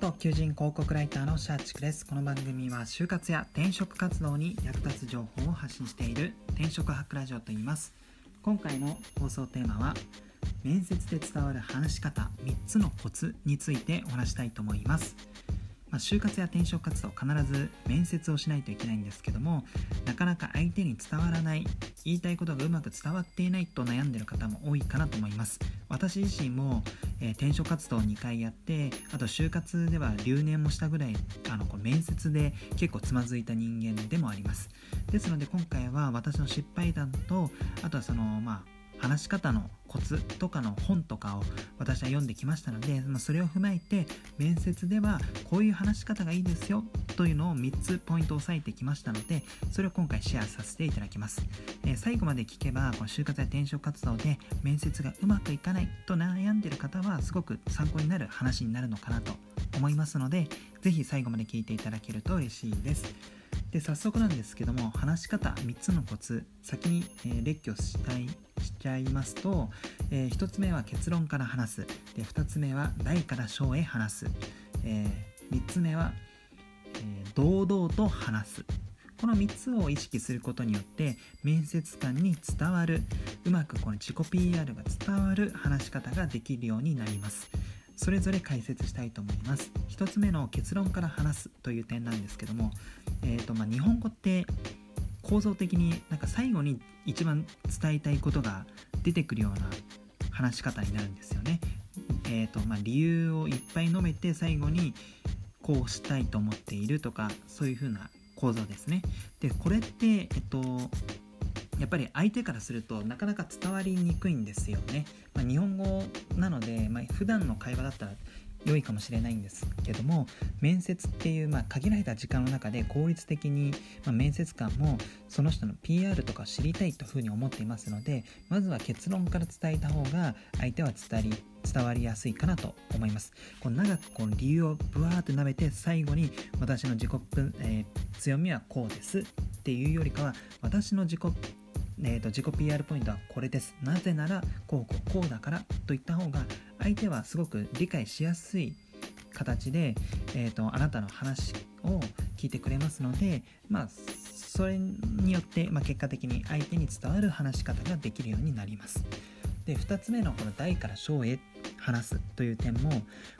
元求人広告ライターのシャーチクです。この番組は就活や転職活動に役立つ情報を発信している転職ハックラジオと言います。今回の放送テーマは面接で伝わる話し方3つのコツについてお話したいと思います。まあ、就活や転職活動必ず面接をしないといけないんですけどもなかなか相手に伝わらない言いたいことがうまく伝わっていないと悩んでる方も多いかなと思います。私自身も、えー、転職活動を2回やってあと就活では留年もしたぐらいあのこう面接で結構つまずいた人間でもあります。ですので今回は私の失敗談とあとはそのまあ話し方のコツとかの本とかを私は読んできましたので、まあ、それを踏まえて面接ではこういう話し方がいいですよというのを3つポイントを押さえてきましたのでそれを今回シェアさせていただきます、えー、最後まで聞けばこの就活や転職活動で面接がうまくいかないと悩んでる方はすごく参考になる話になるのかなと思いますので是非最後まで聞いていただけると嬉しいです。で早速なんですけども話し方3つのコツ先に、えー、列挙したいちゃいますと、えー、1つ目は結論から話す。で2つ目は大から小へ話す、えー、3つ目は、え堂々と話す。この3つを意識することによって面接官に伝わるうまくこの自己 PR が伝わる話し方ができるようになります。それぞれ解説したいと思います。1つ目の結論から話すという点なんですけども、えーとまあ、日本語って構造的になんか最後に一番伝えたいことが出てくるような話し方になるんですよね。えーとまあ、理由をいっぱい述べて最後にこうしたいと思っているとかそういう風な構造ですね。でこれって、えっと、やっぱり相手からするとなかなか伝わりにくいんですよね。まあ、日本語なので、まあ、普段の会話だったら良いかもしれないんですけども面接っていう、まあ、限られた時間の中で効率的に、まあ、面接官もその人の PR とかを知りたいというふうに思っていますのでまずは結論から伝えた方が相手は伝わり伝わりやすいかなと思います。こう長くこう理由をぶわーって述べて最後に私の自己、えー、強みはこうですっていうよりかは私の自己えーと、自己 PR ポイントはこれです。なぜなら、こうこうこうだからといった方が、相手はすごく理解しやすい形で、えーと、あなたの話を聞いてくれますので、まあ、それによって、まあ、結果的に相手に伝わる話し方ができるようになります。で2つ目のこの大から小へ話すという点も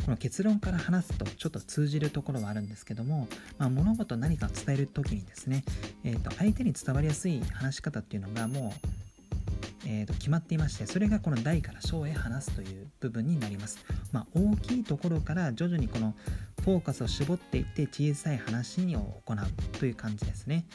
この結論から話すとちょっと通じるところはあるんですけども、まあ、物事何かを伝える時にですね、えー、と相手に伝わりやすい話し方っていうのがもうえー、と決まっていましてそれがこの大から小へ話すという部分になります、まあ、大きいところから徐々にこのフォーカスを絞っていって小さい話を行うという感じですね。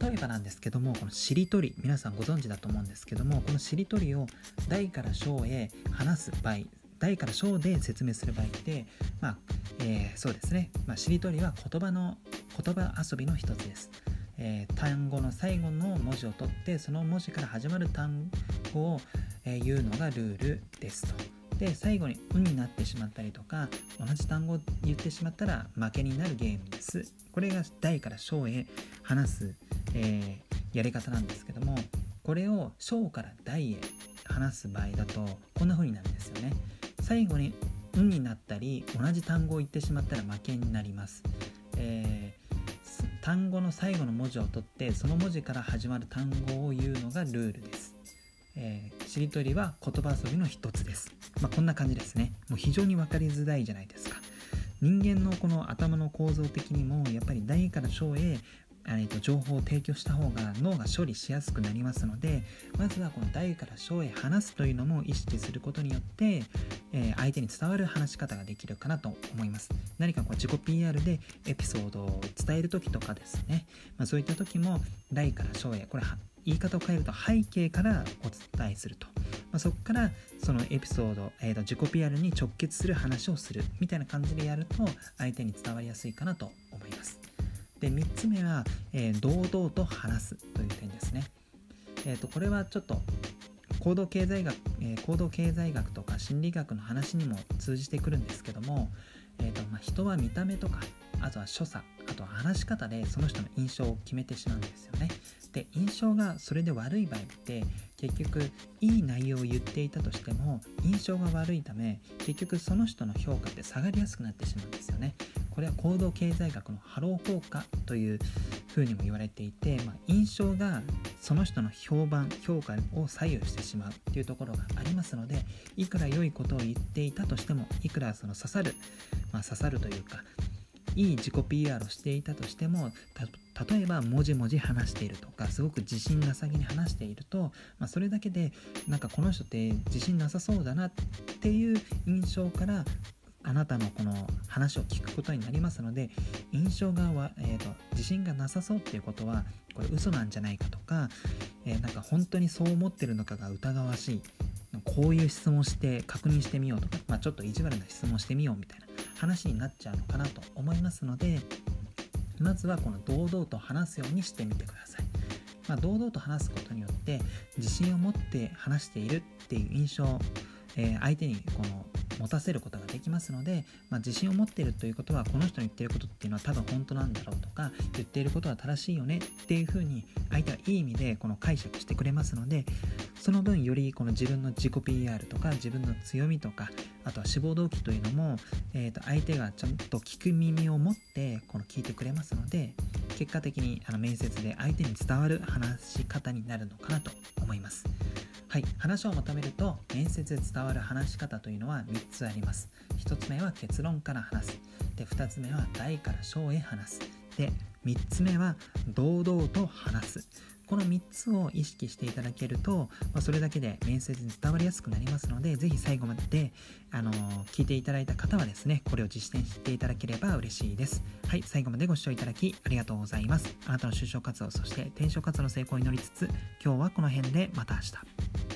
例えばなんですけどもこのしりとり皆さんご存知だと思うんですけどもこのしりとりを大から小へ話す場合大から小で説明する場合って、まあえー、そうですね、まあ、しりとりは言葉の言葉遊びの一つですえー、単語の最後の文字を取ってその文字から始まる単語を、えー、言うのがルールですと。で最後に「運になってしまったりとか同じ単語を言ってしまったら負けになるゲームです。これが大から小へ話す、えー、やり方なんですけどもこれを小から大へ話す場合だとこんな風になるんですよね。最後に「運になったり同じ単語を言ってしまったら負けになります。えー単語の最後の文字を取ってその文字から始まる単語を言うのがルールです。えー、しりとりは言葉遊びの一つです。まあ、こんな感じですね。もう非常に分かりづらいじゃないですか。人間のこの頭の構造的にもやっぱり大から小へえー、と情報を提供した方が脳が処理しやすくなりますのでまずはこの大から小へ話すというのも意識することによって、えー、相手に伝わる話し方ができるかなと思います。何かこう自己 PR でエピソードを伝える時とかですね、まあ、そういった時も大から小へこれ言い方を変えると背景からお伝えすると、まあ、そこからそのエピソード、えー、と自己 PR に直結する話をするみたいな感じでやると相手に伝わりやすいかなと思います。で3つ目は、えー、堂々と話すという点ですね。えーと、これはちょっと行動経済学、えー、行動経済学とか心理学の話にも通じてくるんですけども、えーとまあ、人は見た目とかあとは所作あとは話し方でその人の印象を決めてしまうんですよね。で印象がそれで悪い場合って結局いい内容を言っていたとしても印象が悪いため結局その人の評価って下がりやすくなってしまうんですよね。これは行動経済学のハロー効果というふうにも言われていて、まあ、印象がその人の評判評価を左右してしまうっていうところがありますのでいくら良いことを言っていたとしてもいくらその刺さる、まあ、刺さるというかいい自己 PR をしていたとしても例えばもじもじ話しているとかすごく自信なさげに話していると、まあ、それだけでなんかこの人って自信なさそうだなっていう印象からあなたのこの話を聞くことになりますので印象がわ、えーと、自信がなさそうっていうことはこれ嘘なんじゃないかとか、えー、なんか本当にそう思ってるのかが疑わしい。こういう質問して確認してみようとか、まあ、ちょっと意地悪な質問してみようみたいな話になっちゃうのかなと思いますのでまずはこの堂々と話すようにしてみてください。まあ、堂々と話すことによって自信を持って話しているっていう印象、えー、相手にこの持たせることができますので、まあ、自信を持ってるということはこの人の言ってることっていうのは多分本当なんだろうとか言っていることは正しいよねっていうふうに相手はいい意味でこの解釈してくれますのでその分よりこの自分の自己 PR とか自分の強みとかあとは志望動機というのも、えー、と相手がちゃんと聞く耳を持ってこの聞いてくれますので結果的にあの面接で相手に伝わる話し方になるのかなと思います。はい、話をまとめると面接で伝わる話し方というのは3つあります。1つ目は結論から話す。で2つ目は大から小へ話す。で3つ目は堂々と話す。この3つを意識していただけると、まあ、それだけで面接に伝わりやすくなりますので、ぜひ最後まで、あのー、聞いていただいた方はですね、これを実践していただければ嬉しいです。はい、最後までご視聴いただきありがとうございます。あなたの就職活動、そして転職活動の成功を祈りつつ、今日はこの辺でまた明日。